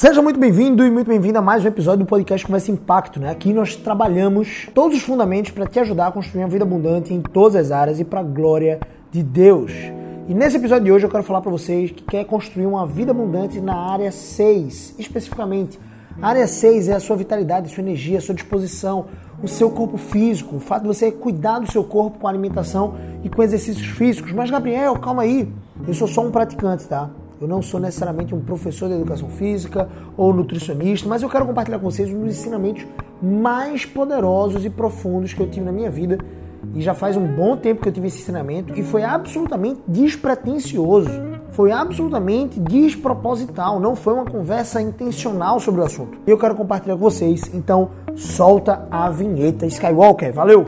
Seja muito bem-vindo e muito bem-vinda a mais um episódio do podcast Conversa Impacto. Né? Aqui nós trabalhamos todos os fundamentos para te ajudar a construir uma vida abundante em todas as áreas e para a glória de Deus. E nesse episódio de hoje eu quero falar para vocês que quer construir uma vida abundante na área 6, especificamente. A área 6 é a sua vitalidade, a sua energia, a sua disposição, o seu corpo físico, o fato de você cuidar do seu corpo com alimentação e com exercícios físicos. Mas Gabriel, calma aí, eu sou só um praticante, tá? Eu não sou necessariamente um professor de educação física ou nutricionista, mas eu quero compartilhar com vocês um dos ensinamentos mais poderosos e profundos que eu tive na minha vida. E já faz um bom tempo que eu tive esse ensinamento e foi absolutamente despretensioso. Foi absolutamente desproposital, não foi uma conversa intencional sobre o assunto. E eu quero compartilhar com vocês, então solta a vinheta Skywalker. Valeu!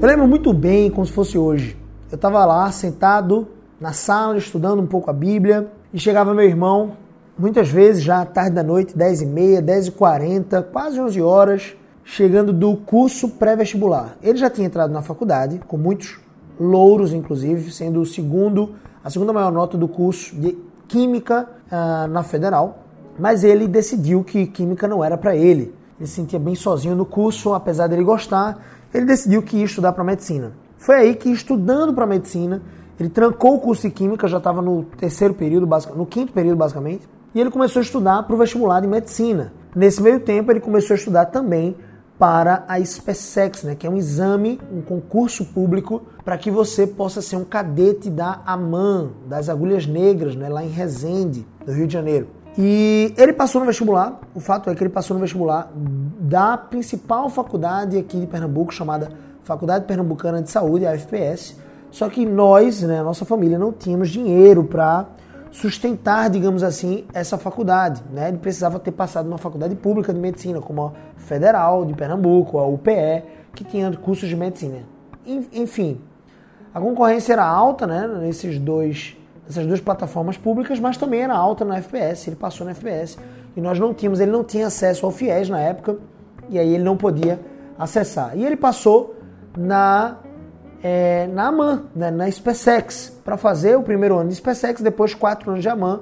Eu lembro muito bem como se fosse hoje. Eu estava lá sentado na sala estudando um pouco a Bíblia e chegava meu irmão, muitas vezes já tarde da noite, 10 e meia, 10 e 40, quase 11 horas, chegando do curso pré-vestibular. Ele já tinha entrado na faculdade, com muitos louros, inclusive, sendo o segundo, a segunda maior nota do curso de Química uh, na Federal, mas ele decidiu que Química não era para ele. Ele se sentia bem sozinho no curso, apesar dele gostar, ele decidiu que ia estudar para medicina. Foi aí que, estudando para medicina, ele trancou o curso de química, já estava no terceiro período, no quinto período basicamente, e ele começou a estudar para o vestibular de medicina. Nesse meio tempo, ele começou a estudar também para a SPSEX, né, que é um exame, um concurso público para que você possa ser um cadete da AMAN, das Agulhas Negras, né, lá em Resende, no Rio de Janeiro. E ele passou no vestibular, o fato é que ele passou no vestibular da principal faculdade aqui de Pernambuco, chamada Faculdade Pernambucana de Saúde, a FPS. Só que nós, né, nossa família, não tínhamos dinheiro para sustentar, digamos assim, essa faculdade. Né? Ele precisava ter passado numa faculdade pública de medicina, como a Federal de Pernambuco, a UPE, que tinha cursos de medicina. Enfim, a concorrência era alta né, nesses dois essas duas plataformas públicas, mas também era alta na FPS, ele passou na FPS e nós não tínhamos, ele não tinha acesso ao FIES na época e aí ele não podia acessar. E ele passou na é, na AMAN, né, na SpaceX, para fazer o primeiro ano de SpaceX, depois quatro anos de AMAN,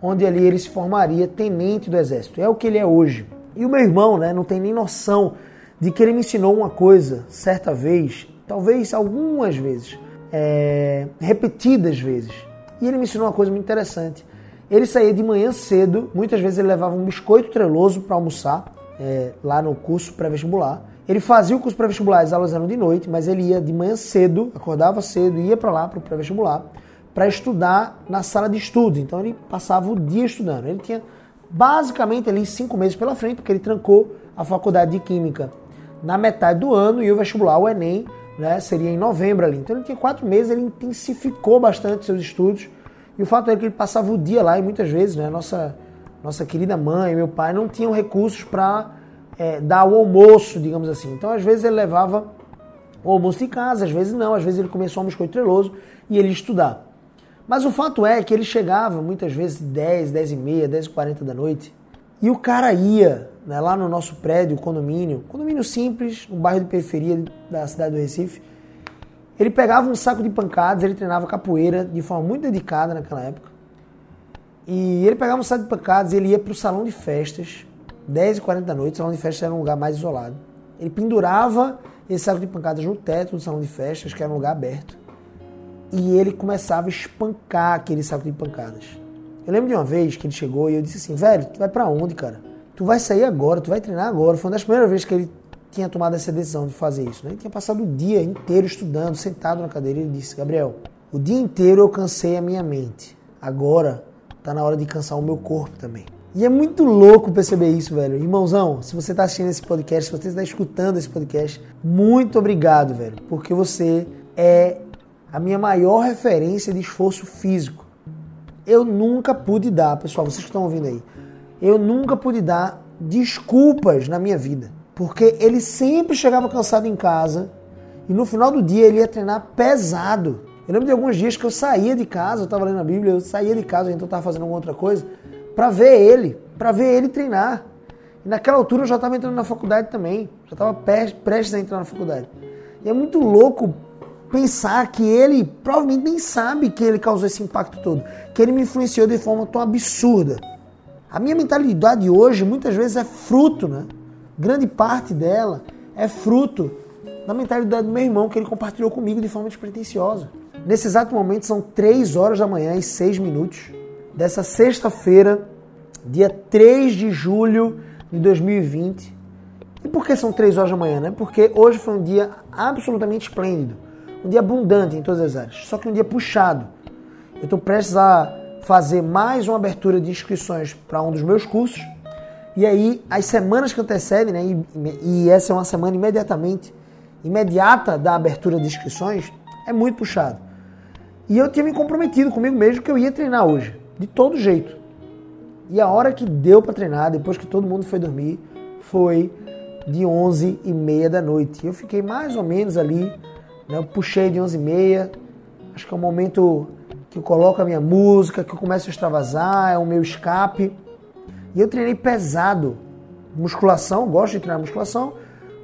onde ali ele se formaria tenente do Exército. É o que ele é hoje. E o meu irmão né, não tem nem noção de que ele me ensinou uma coisa certa vez, talvez algumas vezes, é, repetidas vezes e ele me ensinou uma coisa muito interessante. Ele saía de manhã cedo, muitas vezes ele levava um biscoito treloso para almoçar, é, lá no curso pré-vestibular. Ele fazia o curso pré-vestibular, as aulas eram de noite, mas ele ia de manhã cedo, acordava cedo, ia para lá, para o pré-vestibular, para estudar na sala de estudos. Então ele passava o dia estudando. Ele tinha basicamente ali cinco meses pela frente, porque ele trancou a faculdade de Química na metade do ano e o vestibular, o Enem, né, seria em novembro ali. Então ele tinha quatro meses, ele intensificou bastante seus estudos. E o fato é que ele passava o dia lá e muitas vezes, né, nossa, nossa querida mãe e meu pai não tinham recursos para é, dar o almoço, digamos assim. Então às vezes ele levava o almoço de casa, às vezes não, às vezes ele comia só um biscoito treloso e ele estudar. Mas o fato é que ele chegava muitas vezes 10, 10 e meia, 10 e 40 da noite e o cara ia né, lá no nosso prédio, condomínio, condomínio simples, um bairro de periferia da cidade do Recife. Ele pegava um saco de pancadas, ele treinava capoeira de forma muito dedicada naquela época. E ele pegava um saco de pancadas ele ia para o salão de festas, 10 e 40 da noite, o salão de festas era um lugar mais isolado. Ele pendurava esse saco de pancadas no teto do salão de festas, que era um lugar aberto. E ele começava a espancar aquele saco de pancadas. Eu lembro de uma vez que ele chegou e eu disse assim, velho, tu vai para onde, cara? tu vai sair agora, tu vai treinar agora. Foi uma das primeiras vezes que ele tinha tomado essa decisão de fazer isso. Né? Ele tinha passado o dia inteiro estudando, sentado na cadeira, ele disse, Gabriel, o dia inteiro eu cansei a minha mente. Agora tá na hora de cansar o meu corpo também. E é muito louco perceber isso, velho. Irmãozão, se você está assistindo esse podcast, se você está escutando esse podcast, muito obrigado, velho, porque você é a minha maior referência de esforço físico. Eu nunca pude dar, pessoal, vocês que estão ouvindo aí, eu nunca pude dar desculpas na minha vida. Porque ele sempre chegava cansado em casa E no final do dia ele ia treinar pesado. Eu lembro de alguns dias que eu saía de casa, eu estava lendo a Bíblia, eu saía de casa, então estava fazendo alguma outra coisa, para ver ele, para ver ele treinar. E naquela altura eu já estava entrando na faculdade também, já estava prestes a entrar na faculdade. E é muito louco pensar que ele provavelmente nem sabe que ele causou esse impacto todo, que ele me influenciou de forma tão absurda. A minha mentalidade hoje muitas vezes é fruto, né? Grande parte dela é fruto da mentalidade do meu irmão que ele compartilhou comigo de forma despretensiosa. Nesse exato momento são 3 horas da manhã e 6 minutos dessa sexta-feira, dia 3 de julho de 2020. E por que são 3 horas da manhã? Né? Porque hoje foi um dia absolutamente esplêndido, um dia abundante em todas as áreas, só que um dia puxado. Eu estou prestes a fazer mais uma abertura de inscrições para um dos meus cursos. E aí, as semanas que antecedem, né, e, e essa é uma semana imediatamente, imediata da abertura de inscrições, é muito puxado. E eu tinha me comprometido comigo mesmo que eu ia treinar hoje, de todo jeito. E a hora que deu para treinar, depois que todo mundo foi dormir, foi de 11 e meia da noite. Eu fiquei mais ou menos ali, né, eu puxei de 11 e meia, acho que é o momento que eu coloco a minha música, que eu começo a extravasar, é o meu escape. E eu treinei pesado. Musculação, gosto de treinar musculação.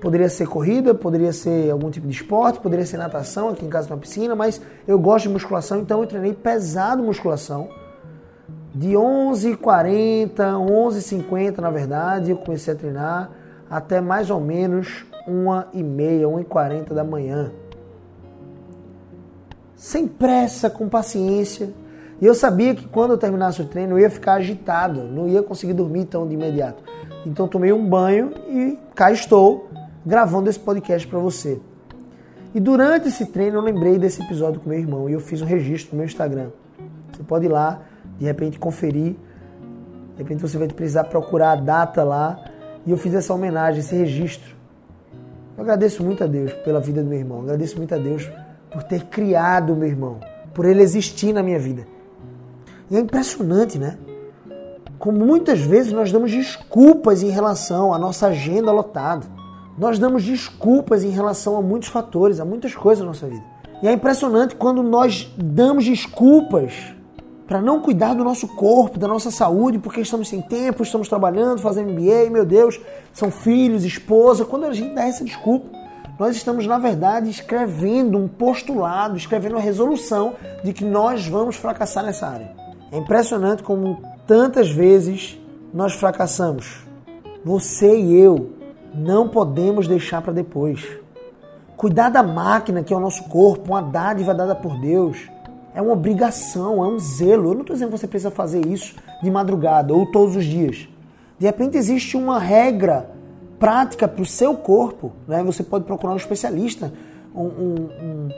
Poderia ser corrida, poderia ser algum tipo de esporte, poderia ser natação, aqui em casa na piscina, mas eu gosto de musculação, então eu treinei pesado musculação. De 11h40, 11h50 na verdade, eu comecei a treinar até mais ou menos 1h30, 1h40 da manhã sem pressa, com paciência. E eu sabia que quando eu terminasse o treino eu ia ficar agitado, não ia conseguir dormir tão de imediato. Então tomei um banho e cá estou gravando esse podcast para você. E durante esse treino eu lembrei desse episódio com meu irmão e eu fiz um registro no meu Instagram. Você pode ir lá, de repente conferir. De repente você vai precisar procurar a data lá. E eu fiz essa homenagem, esse registro. Eu agradeço muito a Deus pela vida do meu irmão. agradeço muito a Deus por ter criado meu irmão, por ele existir na minha vida. E é impressionante, né? Como muitas vezes nós damos desculpas em relação à nossa agenda lotada. Nós damos desculpas em relação a muitos fatores, a muitas coisas na nossa vida. E é impressionante quando nós damos desculpas para não cuidar do nosso corpo, da nossa saúde, porque estamos sem tempo, estamos trabalhando, fazendo MBA, meu Deus, são filhos, esposa. Quando a gente dá essa desculpa, nós estamos, na verdade, escrevendo um postulado, escrevendo uma resolução de que nós vamos fracassar nessa área. É impressionante como tantas vezes nós fracassamos. Você e eu não podemos deixar para depois. Cuidar da máquina que é o nosso corpo, uma dádiva dada por Deus, é uma obrigação, é um zelo. Eu não estou dizendo que você precisa fazer isso de madrugada ou todos os dias. De repente existe uma regra prática para o seu corpo, né? você pode procurar um especialista, um, um, um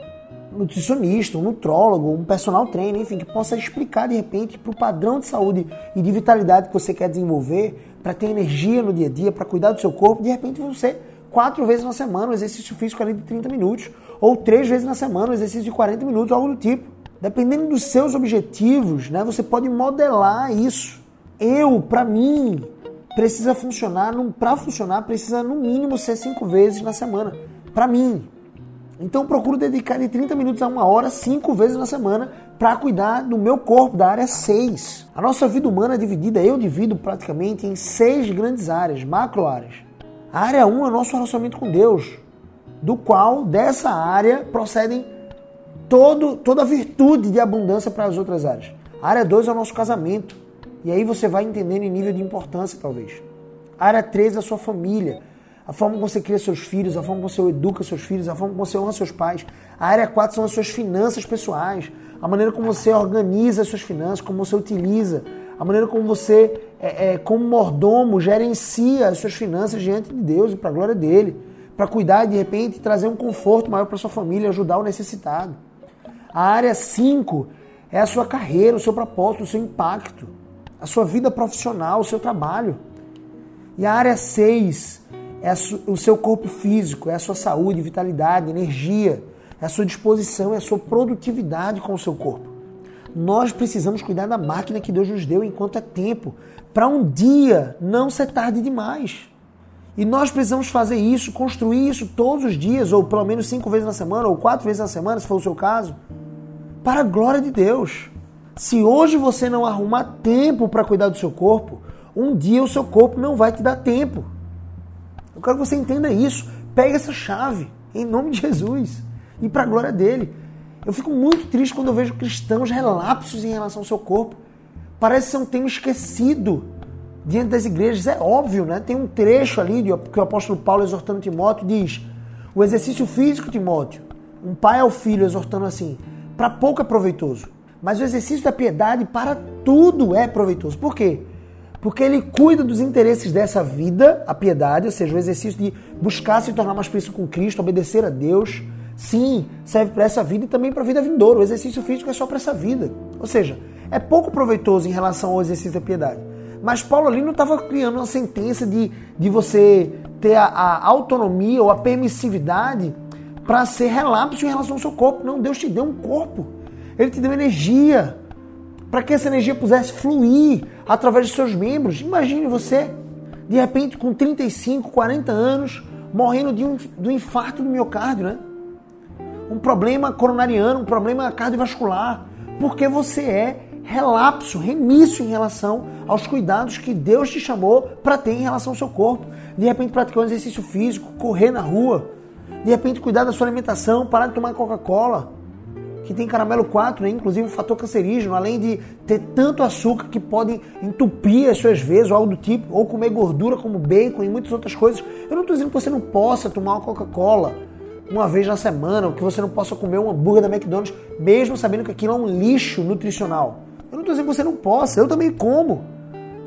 nutricionista, um nutrólogo, um personal trainer, enfim, que possa explicar de repente para o padrão de saúde e de vitalidade que você quer desenvolver, para ter energia no dia a dia, para cuidar do seu corpo, de repente você quatro vezes na semana um exercício físico ali de 30 minutos, ou três vezes na semana um exercício de 40 minutos, algo do tipo. Dependendo dos seus objetivos, né, você pode modelar isso. Eu, para mim, precisa funcionar, para funcionar precisa no mínimo ser cinco vezes na semana, para mim. Então procuro dedicar de 30 minutos a uma hora, cinco vezes na semana, para cuidar do meu corpo, da área 6. A nossa vida humana é dividida, eu divido praticamente em seis grandes áreas, macro áreas. A área 1 um é o nosso relacionamento com Deus, do qual dessa área procedem todo, toda a virtude de abundância para as outras áreas. A área 2 é o nosso casamento, e aí você vai entendendo em nível de importância, talvez. A área 3 é a sua família. A forma como você cria seus filhos, a forma como você educa seus filhos, a forma como você honra seus pais. A área 4 são as suas finanças pessoais. A maneira como você organiza as suas finanças, como você utiliza. A maneira como você, é, é, como mordomo, gerencia as suas finanças diante de Deus e para a glória dele. Para cuidar de repente, trazer um conforto maior para sua família, ajudar o necessitado. A área 5 é a sua carreira, o seu propósito, o seu impacto a sua vida profissional, o seu trabalho. E a área 6 é o seu corpo físico, é a sua saúde, vitalidade, energia, é a sua disposição, é a sua produtividade com o seu corpo. Nós precisamos cuidar da máquina que Deus nos deu enquanto é tempo, para um dia não ser tarde demais. E nós precisamos fazer isso, construir isso todos os dias, ou pelo menos cinco vezes na semana, ou quatro vezes na semana, se for o seu caso, para a glória de Deus. Se hoje você não arrumar tempo para cuidar do seu corpo, um dia o seu corpo não vai te dar tempo. Eu quero que você entenda isso. Pegue essa chave, em nome de Jesus, e para a glória dele. Eu fico muito triste quando eu vejo cristãos relapsos em relação ao seu corpo. Parece ser um tema esquecido diante das igrejas. É óbvio, né? Tem um trecho ali que o apóstolo Paulo exortando Timóteo diz: o exercício físico, Timóteo, um pai ao filho exortando assim, para pouco é proveitoso. Mas o exercício da piedade para tudo é proveitoso. Por quê? Porque ele cuida dos interesses dessa vida, a piedade, ou seja, o exercício de buscar se tornar mais parecido com Cristo, obedecer a Deus. Sim, serve para essa vida e também para a vida vindoura. O exercício físico é só para essa vida. Ou seja, é pouco proveitoso em relação ao exercício da piedade. Mas Paulo ali não estava criando uma sentença de, de você ter a, a autonomia ou a permissividade para ser relapso em relação ao seu corpo. Não, Deus te deu um corpo. Ele te deu energia. Para que essa energia pudesse fluir através de seus membros. Imagine você, de repente, com 35, 40 anos, morrendo de um, de um infarto do miocárdio, né? Um problema coronariano, um problema cardiovascular. Porque você é relapso, remício em relação aos cuidados que Deus te chamou para ter em relação ao seu corpo. De repente, praticar um exercício físico, correr na rua. De repente, cuidar da sua alimentação, parar de tomar Coca-Cola, que tem caramelo 4, né? inclusive um fator cancerígeno, além de ter tanto açúcar que pode entupir as suas vezes ou algo do tipo, ou comer gordura como bacon e muitas outras coisas. Eu não estou dizendo que você não possa tomar uma Coca-Cola uma vez na semana, ou que você não possa comer um hambúrguer da McDonald's, mesmo sabendo que aquilo é um lixo nutricional. Eu não estou dizendo que você não possa, eu também como.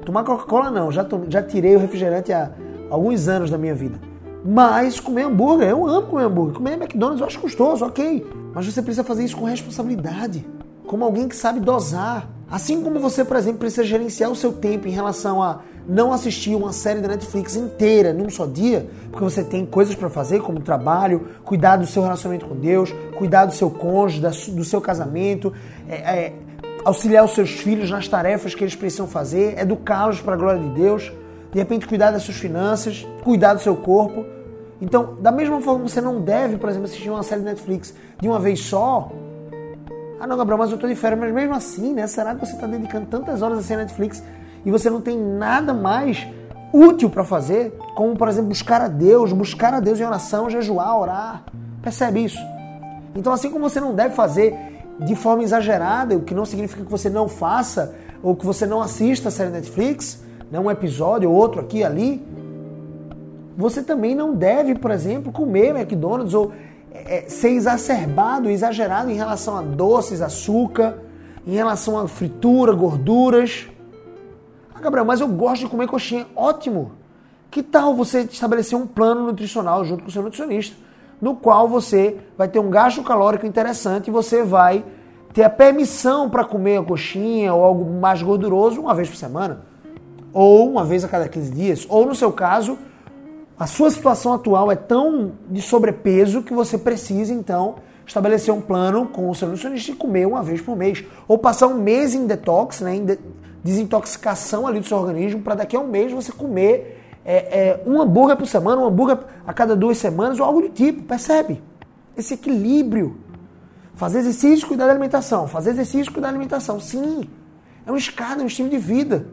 Tomar Coca-Cola não, já, já tirei o refrigerante há alguns anos da minha vida. Mas comer hambúrguer, eu amo comer hambúrguer. Comer McDonald's eu acho gostoso, ok. Mas você precisa fazer isso com responsabilidade. Como alguém que sabe dosar. Assim como você, por exemplo, precisa gerenciar o seu tempo em relação a não assistir uma série da Netflix inteira num só dia, porque você tem coisas para fazer, como trabalho, cuidar do seu relacionamento com Deus, cuidar do seu cônjuge, do seu casamento, é, é, auxiliar os seus filhos nas tarefas que eles precisam fazer, educá-los para a glória de Deus, de repente cuidar das suas finanças, cuidar do seu corpo. Então, da mesma forma que você não deve, por exemplo, assistir uma série Netflix de uma vez só. Ah, não, Gabriel, mas eu estou de férias. Mas mesmo assim, né? Será que você está dedicando tantas horas a assistir Netflix e você não tem nada mais útil para fazer? Como, por exemplo, buscar a Deus, buscar a Deus em oração, jejuar, orar. Percebe isso? Então, assim como você não deve fazer de forma exagerada, o que não significa que você não faça ou que você não assista a série Netflix, né, um episódio ou outro aqui ali, você também não deve, por exemplo, comer McDonald's ou é, ser exacerbado, exagerado em relação a doces, açúcar, em relação a fritura, gorduras. Ah, Gabriel, mas eu gosto de comer coxinha. Ótimo! Que tal você estabelecer um plano nutricional junto com o seu nutricionista? no qual você vai ter um gasto calórico interessante e você vai ter a permissão para comer a coxinha ou algo mais gorduroso uma vez por semana, ou uma vez a cada 15 dias, ou no seu caso, a sua situação atual é tão de sobrepeso que você precisa então estabelecer um plano com o seu nutricionista e comer uma vez por mês, ou passar um mês em detox, né, em desintoxicação ali do seu organismo, para daqui a um mês você comer é, é, um hambúrguer por semana, um hambúrguer a cada duas semanas, ou algo do tipo, percebe? Esse equilíbrio. Fazer exercício, cuidar da alimentação. Fazer exercício, cuidar da alimentação. Sim, é uma escada, é um estilo de vida.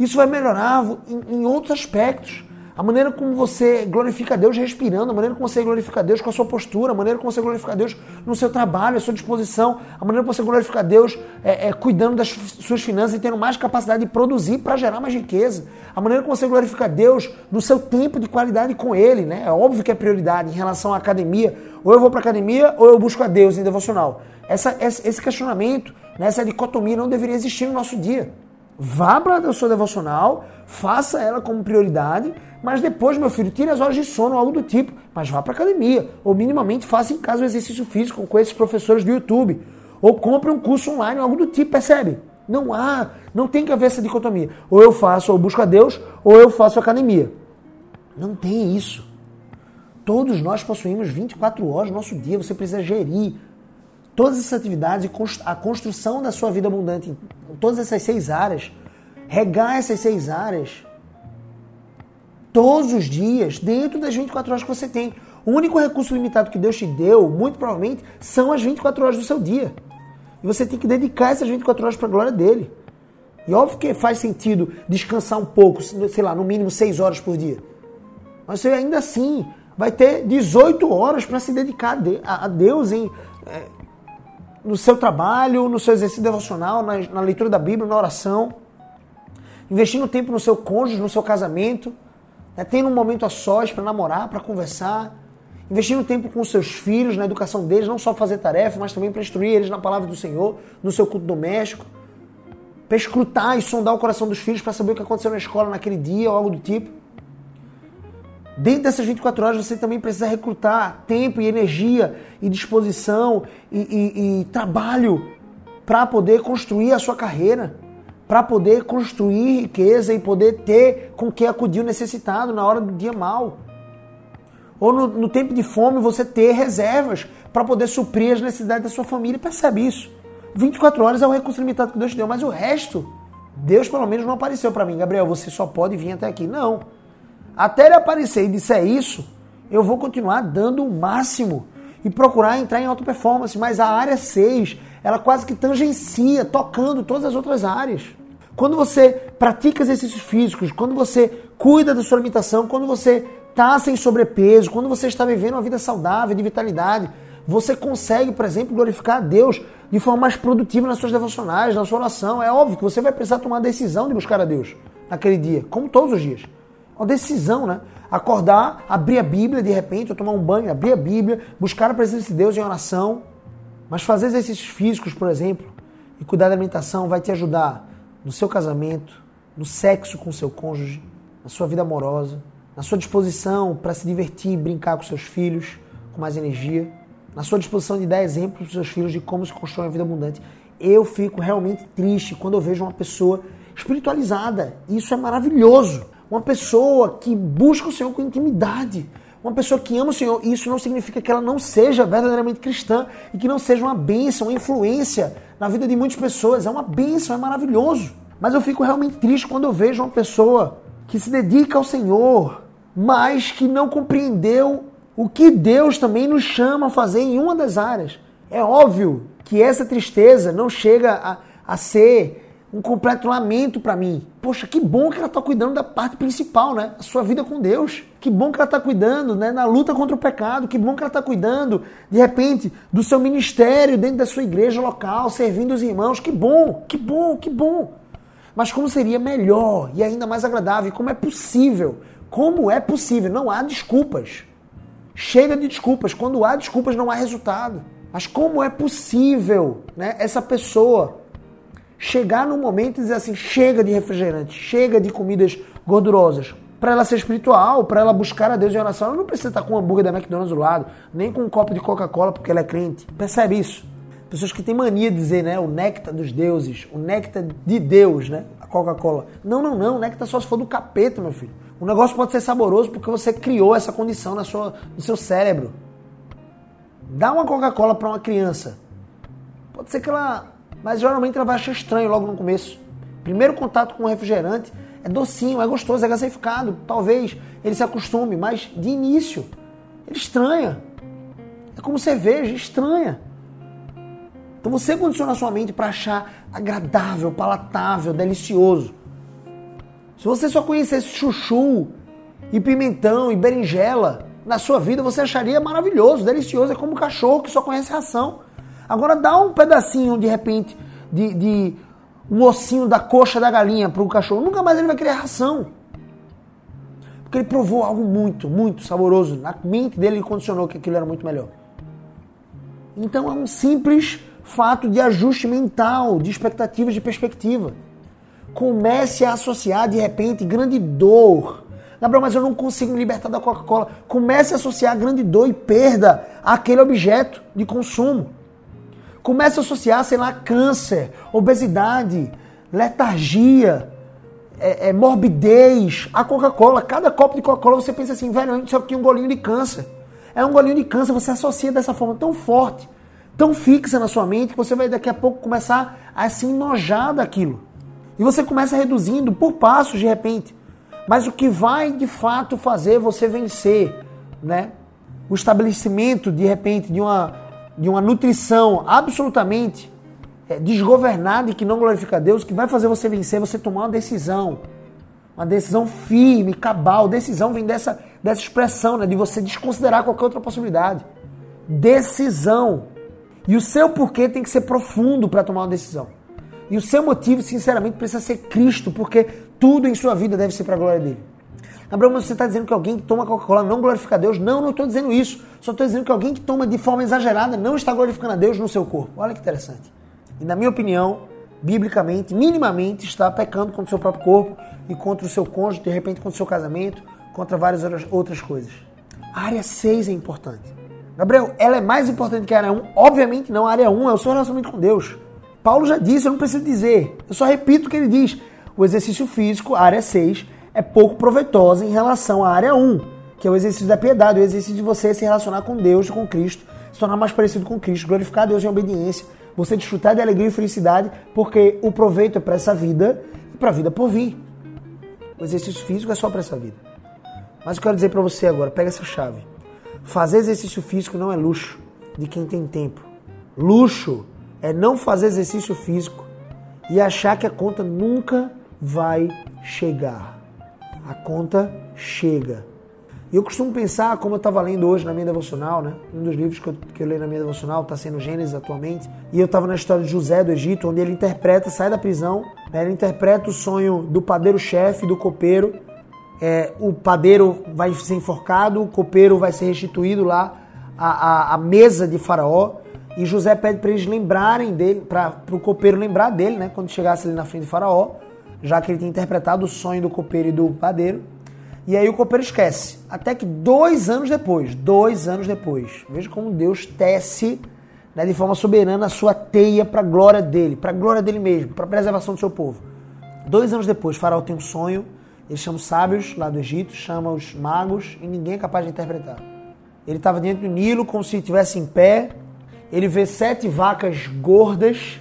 Isso vai melhorar em, em outros aspectos. A maneira como você glorifica a Deus respirando, a maneira como você glorifica a Deus com a sua postura, a maneira como você glorifica a Deus no seu trabalho, a sua disposição, a maneira como você glorifica a Deus é, é, cuidando das suas finanças e tendo mais capacidade de produzir para gerar mais riqueza. A maneira como você glorifica a Deus no seu tempo de qualidade com Ele, né? É óbvio que é prioridade em relação à academia. Ou eu vou para academia ou eu busco a Deus em devocional. Essa, esse questionamento, né, essa dicotomia não deveria existir no nosso dia. Vá para a sua devocional, faça ela como prioridade, mas depois, meu filho, tire as horas de sono, algo do tipo, mas vá para academia. Ou minimamente faça em casa o exercício físico com esses professores do YouTube. Ou compre um curso online, algo do tipo, percebe? Não há, não tem que haver essa dicotomia. Ou eu faço, ou busco a Deus, ou eu faço academia. Não tem isso. Todos nós possuímos 24 horas no nosso dia, você precisa gerir todas essas atividades e a construção da sua vida abundante em todas essas seis áreas, regar essas seis áreas, todos os dias, dentro das 24 horas que você tem. O único recurso limitado que Deus te deu, muito provavelmente, são as 24 horas do seu dia. E você tem que dedicar essas 24 horas para a glória dele. E óbvio que faz sentido descansar um pouco, sei lá, no mínimo 6 horas por dia. Mas você ainda assim vai ter 18 horas para se dedicar a Deus em, é, no seu trabalho, no seu exercício devocional, na, na leitura da Bíblia, na oração. Investindo tempo no seu cônjuge, no seu casamento. Né, tendo um momento a sós para namorar, para conversar investindo tempo com os seus filhos, na educação deles, não só fazer tarefa, mas também para instruir eles na palavra do Senhor, no seu culto doméstico, para escrutar e sondar o coração dos filhos para saber o que aconteceu na escola naquele dia ou algo do tipo. Dentro dessas 24 horas você também precisa recrutar tempo e energia e disposição e, e, e trabalho para poder construir a sua carreira, para poder construir riqueza e poder ter com que acudir o necessitado na hora do dia mal ou no, no tempo de fome você ter reservas para poder suprir as necessidades da sua família. Percebe isso? 24 horas é o recurso limitado que Deus te deu, mas o resto, Deus pelo menos não apareceu para mim. Gabriel, você só pode vir até aqui. Não. Até ele aparecer e disser isso, eu vou continuar dando o máximo e procurar entrar em alta performance, mas a área 6, ela quase que tangencia, tocando todas as outras áreas. Quando você pratica exercícios físicos, quando você cuida da sua alimentação, quando você está sem sobrepeso, quando você está vivendo uma vida saudável, de vitalidade, você consegue, por exemplo, glorificar a Deus de forma mais produtiva nas suas devocionais, na sua oração. É óbvio que você vai precisar tomar a decisão de buscar a Deus naquele dia, como todos os dias. Uma decisão, né? Acordar, abrir a Bíblia de repente, ou tomar um banho, abrir a Bíblia, buscar a presença de Deus em oração. Mas fazer exercícios físicos, por exemplo, e cuidar da alimentação vai te ajudar no seu casamento, no sexo com seu cônjuge, na sua vida amorosa, na sua disposição para se divertir brincar com seus filhos com mais energia, na sua disposição de dar exemplo para seus filhos de como se constrói uma vida abundante. Eu fico realmente triste quando eu vejo uma pessoa espiritualizada. Isso é maravilhoso. Uma pessoa que busca o Senhor com intimidade. Uma pessoa que ama o Senhor. Isso não significa que ela não seja verdadeiramente cristã e que não seja uma bênção, uma influência na vida de muitas pessoas. É uma bênção, é maravilhoso. Mas eu fico realmente triste quando eu vejo uma pessoa que se dedica ao Senhor, mas que não compreendeu o que Deus também nos chama a fazer em uma das áreas. É óbvio que essa tristeza não chega a, a ser um completo lamento para mim. Poxa, que bom que ela está cuidando da parte principal, né? A sua vida com Deus. Que bom que ela está cuidando, né? Na luta contra o pecado. Que bom que ela está cuidando, de repente, do seu ministério dentro da sua igreja local, servindo os irmãos. Que bom, que bom, que bom. Mas como seria melhor e ainda mais agradável? Como é possível como é possível? Não há desculpas. Chega de desculpas. Quando há desculpas, não há resultado. Mas como é possível né, essa pessoa chegar num momento e dizer assim: chega de refrigerante, chega de comidas gordurosas. Para ela ser espiritual, para ela buscar a Deus em oração, ela não precisa estar com um hambúrguer da McDonald's do lado, nem com um copo de Coca-Cola porque ela é crente. Percebe isso? Pessoas que têm mania de dizer, né, o néctar dos deuses, o néctar de Deus, né, a Coca-Cola. Não, não, não, o néctar só se for do capeta, meu filho. O negócio pode ser saboroso porque você criou essa condição na sua, no seu cérebro. Dá uma Coca-Cola para uma criança. Pode ser que ela. Mas geralmente ela vai achar estranho logo no começo. Primeiro contato com o refrigerante é docinho, é gostoso, é gasificado. Talvez ele se acostume, mas de início ele estranha. É como cerveja, estranha. Então você condiciona a sua mente para achar agradável, palatável, delicioso. Se você só conhecesse chuchu e pimentão e berinjela na sua vida, você acharia maravilhoso, delicioso. É como um cachorro que só conhece ração. Agora dá um pedacinho, de repente, de, de um ossinho da coxa da galinha para o cachorro. Nunca mais ele vai querer ração. Porque ele provou algo muito, muito saboroso. Na mente dele ele condicionou que aquilo era muito melhor. Então é um simples fato de ajuste mental, de expectativas, de perspectiva comece a associar de repente grande dor. Gabriel, mas eu não consigo me libertar da Coca-Cola. Comece a associar grande dor e perda àquele objeto de consumo. Comece a associar, sei lá, câncer, obesidade, letargia, é, é, morbidez à Coca-Cola. Cada copo de Coca-Cola você pensa assim, velho, isso aqui é um golinho de câncer. É um golinho de câncer, você associa dessa forma tão forte, tão fixa na sua mente, que você vai daqui a pouco começar a se enojar daquilo. E você começa reduzindo por passos de repente. Mas o que vai de fato fazer você vencer, né? O estabelecimento de repente de uma de uma nutrição absolutamente é, desgovernada e que não glorifica a Deus, que vai fazer você vencer, você tomar uma decisão. Uma decisão firme, cabal. Decisão vem dessa, dessa expressão, né, de você desconsiderar qualquer outra possibilidade. Decisão. E o seu porquê tem que ser profundo para tomar uma decisão. E o seu motivo, sinceramente, precisa ser Cristo, porque tudo em sua vida deve ser para a glória dele. Abraão, você está dizendo que alguém que toma Coca-Cola não glorifica a Deus? Não, não estou dizendo isso. Só estou dizendo que alguém que toma de forma exagerada não está glorificando a Deus no seu corpo. Olha que interessante. E na minha opinião, biblicamente, minimamente, está pecando contra o seu próprio corpo e contra o seu cônjuge, de repente contra o seu casamento, contra várias outras coisas. A área 6 é importante. Gabriel, ela é mais importante que a área 1? Obviamente não. A área 1 é o seu relacionamento com Deus. Paulo já disse, eu não preciso dizer. Eu só repito o que ele diz. O exercício físico, a área 6, é pouco proveitosa em relação à área 1, que é o exercício da piedade, o exercício de você se relacionar com Deus, com Cristo, se tornar mais parecido com Cristo, glorificar Deus em obediência, você desfrutar de alegria e felicidade, porque o proveito é para essa vida e para a vida por vir. O exercício físico é só para essa vida. Mas eu quero dizer para você agora, pega essa chave. Fazer exercício físico não é luxo de quem tem tempo. Luxo é não fazer exercício físico e achar que a conta nunca vai chegar. A conta chega. E eu costumo pensar, como eu estava lendo hoje na minha devocional, né? Um dos livros que eu, que eu leio na minha devocional está sendo Gênesis atualmente. E eu estava na história de José do Egito, onde ele interpreta, sai da prisão, né? ele interpreta o sonho do padeiro-chefe, do copeiro. É, o padeiro vai ser enforcado, o copeiro vai ser restituído lá à, à, à mesa de Faraó. E José pede para eles lembrarem dele, para o copeiro lembrar dele, né? Quando chegasse ali na frente de Faraó, já que ele tinha interpretado o sonho do copeiro e do padeiro. E aí o copeiro esquece. Até que dois anos depois, dois anos depois, veja como Deus tece né, de forma soberana a sua teia para a glória dele, para a glória dele mesmo, para a preservação do seu povo. Dois anos depois, Faraó tem um sonho, ele chama os sábios lá do Egito, chama os magos e ninguém é capaz de interpretar. Ele estava dentro do Nilo como se estivesse em pé, ele vê sete vacas gordas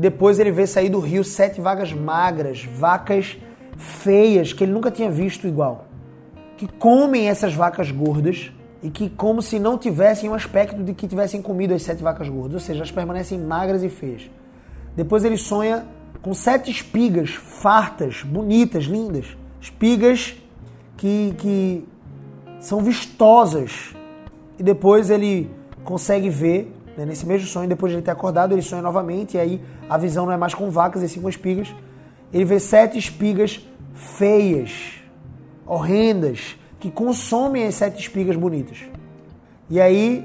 depois ele vê sair do rio sete vacas magras, vacas feias que ele nunca tinha visto igual, que comem essas vacas gordas e que como se não tivessem um aspecto de que tivessem comido as sete vacas gordas, ou seja, elas permanecem magras e feias. Depois ele sonha com sete espigas fartas, bonitas, lindas, espigas que, que são vistosas. E depois ele consegue ver, né, nesse mesmo sonho, depois de ele ter acordado, ele sonha novamente, e aí a visão não é mais com vacas, e sim com espigas. Ele vê sete espigas feias, horrendas, que consomem as sete espigas bonitas. E aí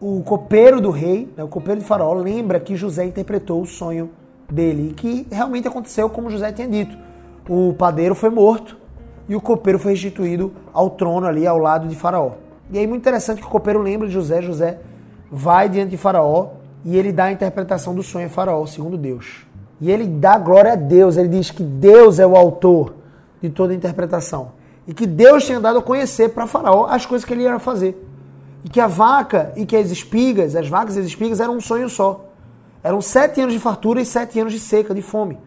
o copeiro do rei, né, o copeiro de faraó, lembra que José interpretou o sonho dele e que realmente aconteceu como José tinha dito. O padeiro foi morto e o copeiro foi restituído ao trono ali ao lado de faraó. E aí muito interessante que o copeiro lembra de José, José vai diante de faraó e ele dá a interpretação do sonho a faraó, segundo Deus. E ele dá glória a Deus. Ele diz que Deus é o autor de toda a interpretação. E que Deus tinha dado a conhecer para Faraó as coisas que ele ia fazer. E que a vaca e que as espigas, as vacas e as espigas eram um sonho só. Eram sete anos de fartura e sete anos de seca, de fome.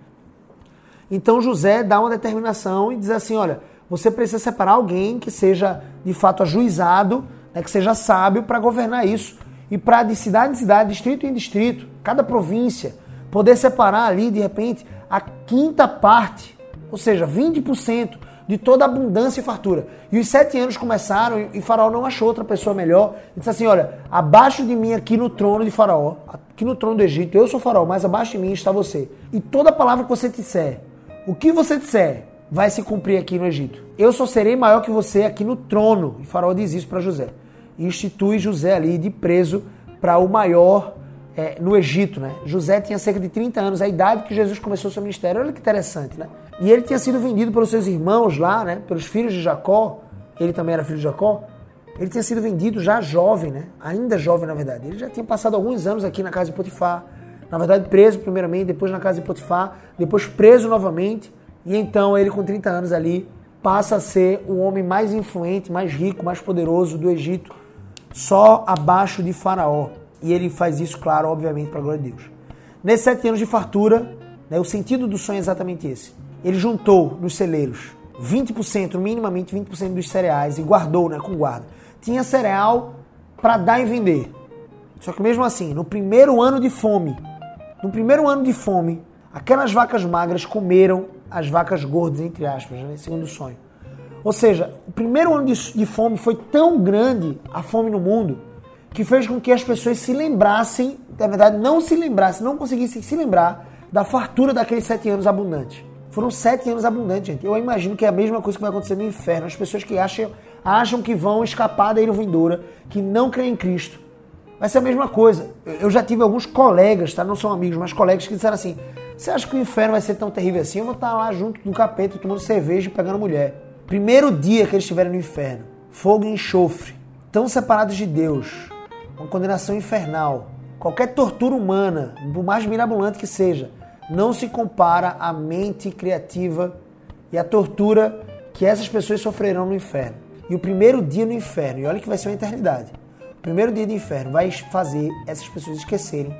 Então José dá uma determinação e diz assim: olha, você precisa separar alguém que seja de fato ajuizado, né, que seja sábio para governar isso. E para de cidade em cidade, distrito em distrito, cada província, poder separar ali, de repente, a quinta parte, ou seja, 20% de toda a abundância e fartura. E os sete anos começaram e Faraó não achou outra pessoa melhor. Ele disse assim: Olha, abaixo de mim, aqui no trono de Faraó, aqui no trono do Egito, eu sou Faraó, mas abaixo de mim está você. E toda palavra que você disser, o que você disser, vai se cumprir aqui no Egito. Eu só serei maior que você aqui no trono. E Faraó diz isso para José. Institui José ali de preso para o maior é, no Egito, né? José tinha cerca de 30 anos, a idade que Jesus começou seu ministério. Olha que interessante, né? E ele tinha sido vendido pelos seus irmãos lá, né? Pelos filhos de Jacó. Ele também era filho de Jacó. Ele tinha sido vendido já jovem, né? Ainda jovem, na verdade. Ele já tinha passado alguns anos aqui na casa de Potifar. Na verdade, preso primeiramente, depois na casa de Potifar, depois preso novamente. E então ele, com 30 anos ali, passa a ser o homem mais influente, mais rico, mais poderoso do Egito, só abaixo de Faraó. E ele faz isso, claro, obviamente, para a glória de Deus. Nesses sete anos de fartura, né, o sentido do sonho é exatamente esse. Ele juntou nos celeiros 20%, minimamente 20% dos cereais e guardou, né, com guarda. Tinha cereal para dar e vender. Só que mesmo assim, no primeiro ano de fome, no primeiro ano de fome, aquelas vacas magras comeram as vacas gordas, entre aspas, né, segundo o sonho. Ou seja, o primeiro ano de, de fome foi tão grande, a fome no mundo, que fez com que as pessoas se lembrassem, na verdade, não se lembrassem, não conseguissem se lembrar da fartura daqueles sete anos abundantes. Foram sete anos abundantes, gente. Eu imagino que é a mesma coisa que vai acontecer no inferno. As pessoas que acham, acham que vão escapar da ira vindoura, que não creem em Cristo. Vai ser a mesma coisa. Eu já tive alguns colegas, tá? Não são amigos, mas colegas que disseram assim: Você acha que o inferno vai ser tão terrível assim? Eu vou estar lá junto do capeta, tomando cerveja e pegando mulher. Primeiro dia que eles estiverem no inferno, fogo e enxofre, tão separados de Deus, uma condenação infernal, qualquer tortura humana, por mais mirabolante que seja, não se compara à mente criativa e à tortura que essas pessoas sofrerão no inferno. E o primeiro dia no inferno, e olha que vai ser uma eternidade, o primeiro dia do inferno vai fazer essas pessoas esquecerem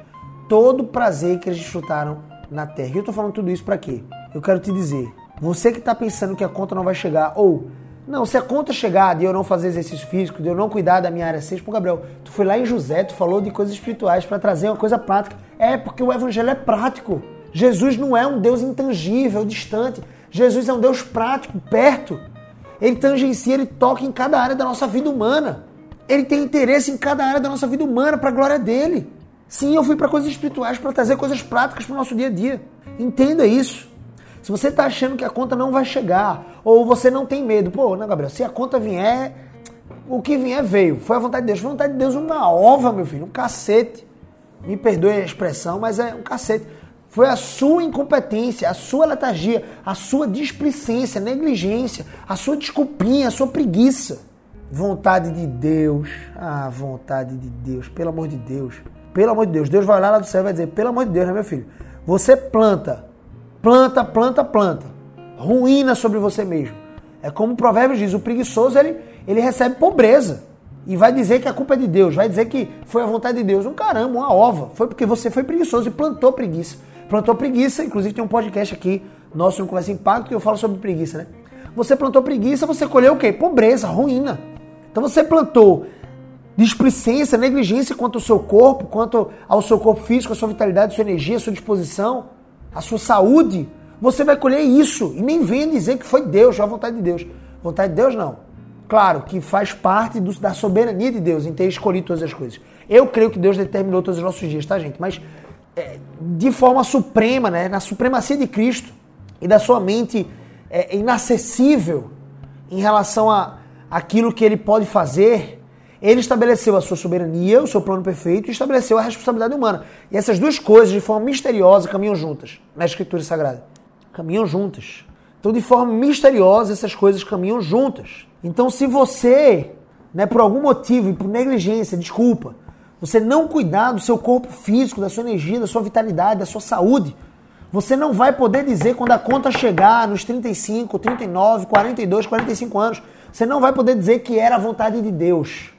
todo o prazer que eles desfrutaram na terra. E eu estou falando tudo isso para quê? Eu quero te dizer, você que está pensando que a conta não vai chegar, ou não, se a conta chegar de eu não fazer exercício físico, de eu não cuidar da minha área 6, pô, Gabriel, tu foi lá em José, tu falou de coisas espirituais para trazer uma coisa prática. É, porque o evangelho é prático. Jesus não é um Deus intangível, distante. Jesus é um Deus prático, perto. Ele tangencia, ele toca em cada área da nossa vida humana. Ele tem interesse em cada área da nossa vida humana para a glória dele. Sim, eu fui para coisas espirituais para trazer coisas práticas para o nosso dia a dia. Entenda isso. Se você está achando que a conta não vai chegar, ou você não tem medo, pô, não, Gabriel, se a conta vier, o que vier veio. Foi a vontade de Deus. Foi a vontade de Deus uma ova, meu filho, um cacete. Me perdoe a expressão, mas é um cacete. Foi a sua incompetência, a sua letargia, a sua displicência, negligência, a sua desculpinha, a sua preguiça. Vontade de Deus. Ah, vontade de Deus. Pelo amor de Deus. Pelo amor de Deus. Deus vai olhar lá do céu e vai dizer: pelo amor de Deus, né, meu filho? Você planta planta, planta, planta. Ruína sobre você mesmo. É como o provérbio diz, o preguiçoso ele, ele recebe pobreza. E vai dizer que a culpa é de Deus, vai dizer que foi a vontade de Deus. Um caramba, uma ova. Foi porque você foi preguiçoso e plantou preguiça. Plantou preguiça, inclusive tem um podcast aqui, nosso no Conversa Impacto, que eu falo sobre preguiça, né? Você plantou preguiça, você colheu o quê? Pobreza, ruína. Então você plantou displicência, negligência quanto ao seu corpo, quanto ao seu corpo físico, a sua vitalidade, a sua energia, a sua disposição a sua saúde, você vai colher isso. E nem venha dizer que foi Deus, foi a vontade de Deus. Vontade de Deus, não. Claro que faz parte do, da soberania de Deus em ter escolhido todas as coisas. Eu creio que Deus determinou todos os nossos dias, tá, gente? Mas é, de forma suprema, né? Na supremacia de Cristo e da sua mente é, inacessível em relação a aquilo que ele pode fazer, ele estabeleceu a sua soberania, o seu plano perfeito e estabeleceu a responsabilidade humana. E essas duas coisas, de forma misteriosa, caminham juntas na Escritura Sagrada. Caminham juntas. Então, de forma misteriosa, essas coisas caminham juntas. Então, se você, né, por algum motivo e por negligência, desculpa, você não cuidar do seu corpo físico, da sua energia, da sua vitalidade, da sua saúde, você não vai poder dizer quando a conta chegar nos 35, 39, 42, 45 anos, você não vai poder dizer que era a vontade de Deus.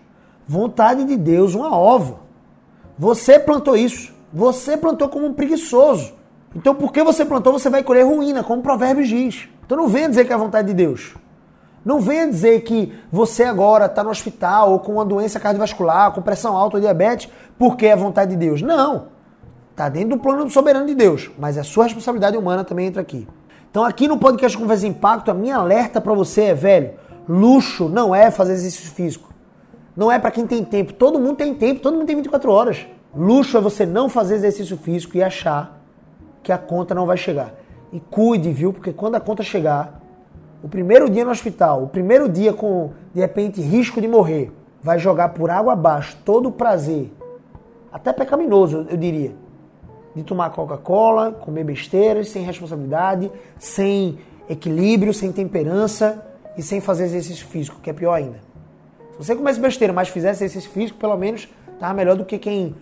Vontade de Deus, uma ova. Você plantou isso. Você plantou como um preguiçoso. Então, porque você plantou, você vai colher ruína, como o provérbio diz. Então, não venha dizer que é a vontade de Deus. Não venha dizer que você agora está no hospital ou com uma doença cardiovascular, com pressão alta ou diabetes, porque é a vontade de Deus. Não. Está dentro do plano soberano de Deus. Mas a sua responsabilidade humana também entra aqui. Então, aqui no podcast Conversa Impacto, a minha alerta para você é, velho, luxo não é fazer exercício físico. Não é para quem tem tempo. Todo mundo tem tempo, todo mundo tem 24 horas. Luxo é você não fazer exercício físico e achar que a conta não vai chegar. E cuide, viu? Porque quando a conta chegar, o primeiro dia no hospital, o primeiro dia com, de repente, risco de morrer, vai jogar por água abaixo todo o prazer, até pecaminoso, eu diria, de tomar Coca-Cola, comer besteiras, sem responsabilidade, sem equilíbrio, sem temperança e sem fazer exercício físico, que é pior ainda. Se você comesse besteira, mas fizesse exercício físico, pelo menos estava melhor do que quem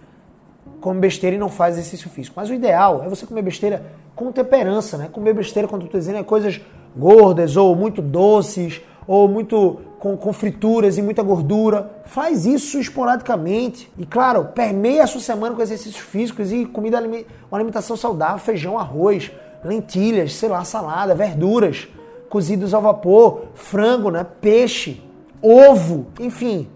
come besteira e não faz exercício físico. Mas o ideal é você comer besteira com temperança, né? Comer besteira, quando eu estou dizendo, é coisas gordas ou muito doces ou muito com, com, frituras e muita gordura. Faz isso esporadicamente. E claro, permeia a sua semana com exercícios físicos e comida, uma alimentação saudável, feijão, arroz, lentilhas, sei lá, salada, verduras. cozidos ao vapor, frango, né? Peixe, ovo, enfim.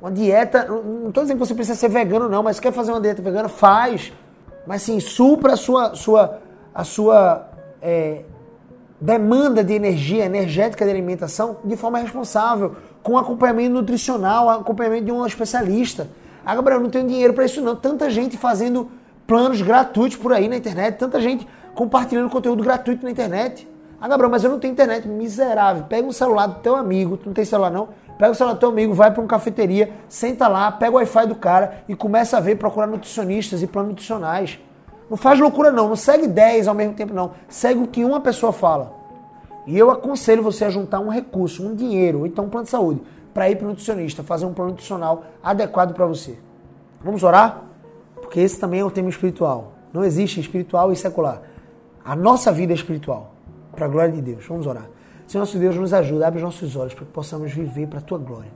Uma dieta, não estou dizendo que você precisa ser vegano não, mas quer fazer uma dieta vegana, faz. Mas sim, supra a sua, sua, a sua é, demanda de energia, energética de alimentação de forma responsável, com acompanhamento nutricional, acompanhamento de um especialista. Ah, Gabriel, não tenho dinheiro para isso não. Tanta gente fazendo planos gratuitos por aí na internet, tanta gente compartilhando conteúdo gratuito na internet. Ah, Gabriel, mas eu não tenho internet. Miserável. Pega um celular do teu amigo, tu não tem celular não? Pega o celular do teu amigo, vai para uma cafeteria, senta lá, pega o Wi-Fi do cara e começa a ver, procurar nutricionistas e planos nutricionais. Não faz loucura não, não segue 10 ao mesmo tempo não. Segue o que uma pessoa fala. E eu aconselho você a juntar um recurso, um dinheiro, ou então um plano de saúde, para ir para o nutricionista, fazer um plano nutricional adequado para você. Vamos orar? Porque esse também é um tema espiritual. Não existe espiritual e secular. A nossa vida é espiritual, para a glória de Deus. Vamos orar. Senhor nosso Deus, nos ajuda, abre os nossos olhos para que possamos viver para a tua glória.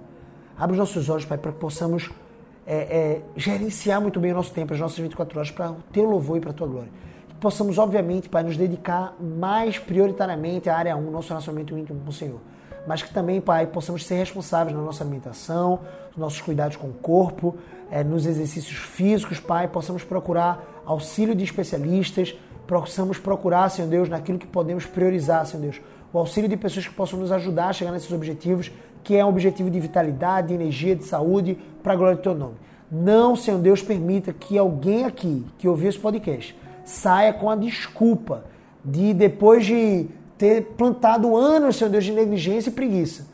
Abre os nossos olhos, Pai, para que possamos é, é, gerenciar muito bem o nosso tempo, as nossas 24 horas, para o teu louvor e para a tua glória possamos, obviamente, Pai, nos dedicar mais prioritariamente à área 1, nosso relacionamento íntimo com o Senhor. Mas que também, Pai, possamos ser responsáveis na nossa alimentação, nos nossos cuidados com o corpo, é, nos exercícios físicos, Pai, possamos procurar auxílio de especialistas, possamos procurar, Senhor Deus, naquilo que podemos priorizar, Senhor Deus, o auxílio de pessoas que possam nos ajudar a chegar nesses objetivos, que é um objetivo de vitalidade, de energia, de saúde, para a glória do Teu nome. Não, Senhor Deus, permita que alguém aqui que ouviu esse podcast saia com a desculpa de depois de ter plantado anos, Senhor Deus, de negligência e preguiça,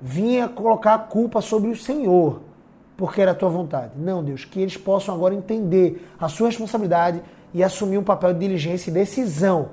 vinha colocar a culpa sobre o Senhor, porque era a tua vontade. Não, Deus, que eles possam agora entender a sua responsabilidade e assumir um papel de diligência e decisão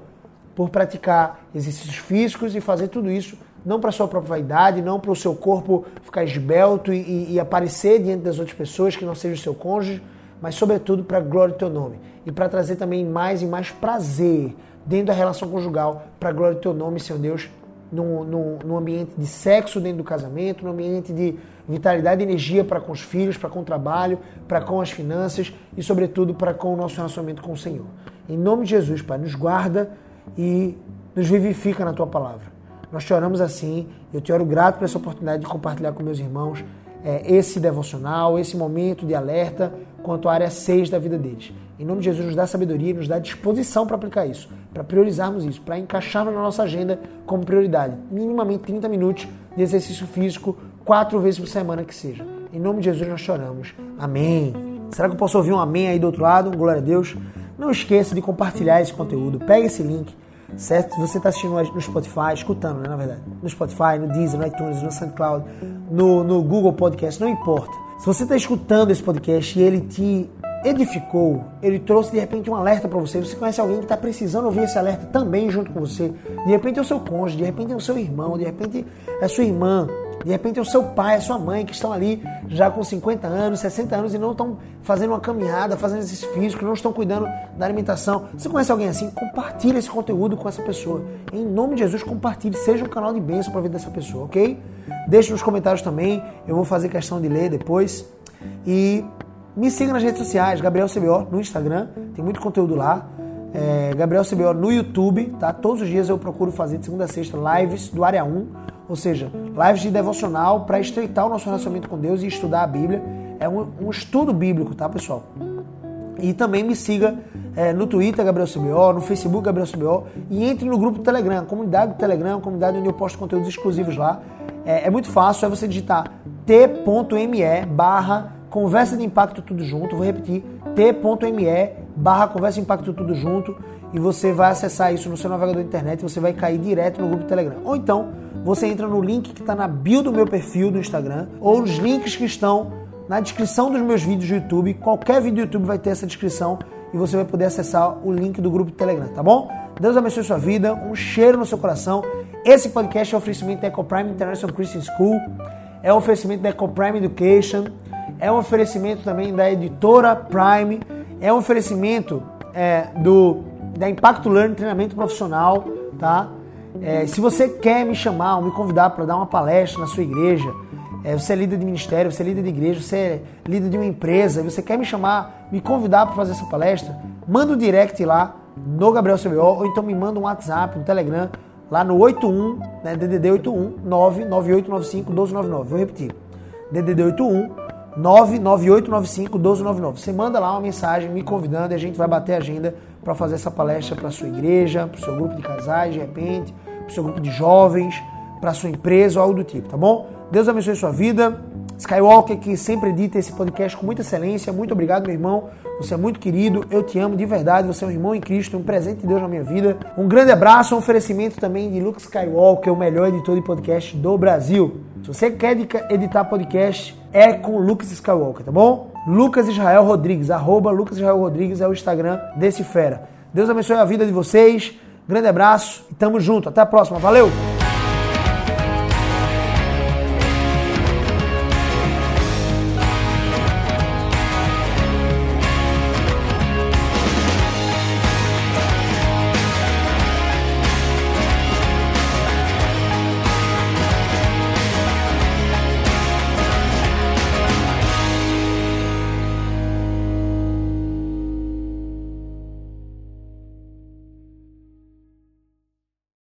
por praticar exercícios físicos e fazer tudo isso não para sua própria vaidade, não para o seu corpo ficar esbelto e, e, aparecer diante das outras pessoas que não seja o seu cônjuge, mas sobretudo para a glória do teu nome e para trazer também mais e mais prazer dentro da relação conjugal para a glória do teu nome, Senhor Deus, no, no, ambiente de sexo dentro do casamento, no ambiente de vitalidade e energia para com os filhos, para com o trabalho, para com as finanças e, sobretudo, para com o nosso relacionamento com o Senhor. Em nome de Jesus, Pai, nos guarda e nos vivifica na tua palavra. Nós te oramos assim, eu te oro grato por essa oportunidade de compartilhar com meus irmãos é, esse devocional, esse momento de alerta quanto à área 6 da vida deles. Em nome de Jesus, nos dá sabedoria, nos dá disposição para aplicar isso, para priorizarmos isso, para encaixarmos na nossa agenda como prioridade. Minimamente 30 minutos de exercício físico, quatro vezes por semana que seja. Em nome de Jesus nós choramos. Amém. Será que eu posso ouvir um amém aí do outro lado? Glória a Deus. Não esqueça de compartilhar esse conteúdo. Pega esse link, certo? Você está assistindo no Spotify, escutando, né, na verdade, no Spotify, no Deezer, no iTunes, no SoundCloud, no, no Google Podcast, não importa. Se você está escutando esse podcast e ele te edificou, ele trouxe de repente um alerta para você. Você conhece alguém que está precisando ouvir esse alerta também junto com você. De repente é o seu cônjuge, de repente é o seu irmão, de repente é a sua irmã, de repente é o seu pai, a sua mãe que estão ali já com 50 anos, 60 anos e não estão fazendo uma caminhada, fazendo exercício físico, não estão cuidando da alimentação. Você conhece alguém assim? Compartilhe esse conteúdo com essa pessoa. Em nome de Jesus, compartilhe. Seja um canal de bênção para a vida dessa pessoa, ok? Deixe nos comentários também. Eu vou fazer questão de ler depois. E me siga nas redes sociais, Gabriel CBO no Instagram, tem muito conteúdo lá. É, Gabriel CBO no YouTube, tá? Todos os dias eu procuro fazer de segunda a sexta lives do Área 1, ou seja, lives de devocional para estreitar o nosso relacionamento com Deus e estudar a Bíblia. É um, um estudo bíblico, tá, pessoal? E também me siga é, no Twitter, Gabriel CBO, no Facebook, Gabriel CBO, e entre no grupo do Telegram, comunidade do Telegram, comunidade onde eu posto conteúdos exclusivos lá. É, é muito fácil, é você digitar t.me barra Conversa de Impacto Tudo Junto, vou repetir, t.me barra Conversa de Impacto Tudo Junto e você vai acessar isso no seu navegador de internet você vai cair direto no grupo do Telegram. Ou então, você entra no link que está na bio do meu perfil do Instagram ou nos links que estão na descrição dos meus vídeos do YouTube. Qualquer vídeo do YouTube vai ter essa descrição e você vai poder acessar o link do grupo do Telegram, tá bom? Deus abençoe sua vida, um cheiro no seu coração. Esse podcast é um oferecimento da EcoPrime International Christian School, é um oferecimento da EcoPrime Education é um oferecimento também da editora Prime, é um oferecimento é, do da Impacto Learning Treinamento Profissional, tá? É, se você quer me chamar ou me convidar para dar uma palestra na sua igreja, é, você é líder de ministério, você é líder de igreja, você é líder de uma empresa, você quer me chamar, me convidar para fazer essa palestra, manda um direct lá no Gabriel CBO ou então me manda um WhatsApp, um Telegram lá no 81, né, DDD 81 99895 1299. Vou repetir. DDD 81 99895 1299. Você manda lá uma mensagem me convidando e a gente vai bater a agenda para fazer essa palestra para sua igreja, para o seu grupo de casais, de repente, para o seu grupo de jovens, para sua empresa ou algo do tipo, tá bom? Deus abençoe sua vida. Skywalker, que sempre edita esse podcast com muita excelência. Muito obrigado, meu irmão. Você é muito querido. Eu te amo de verdade. Você é um irmão em Cristo, um presente de Deus na minha vida. Um grande abraço, um oferecimento também de Luke Skywalker, o melhor editor de podcast do Brasil. Se você quer editar podcast, é com Lucas Skywalker, tá bom? Lucas Israel Rodrigues, arroba Lucas Israel Rodrigues é o Instagram desse fera. Deus abençoe a vida de vocês. Grande abraço e tamo junto. Até a próxima. Valeu!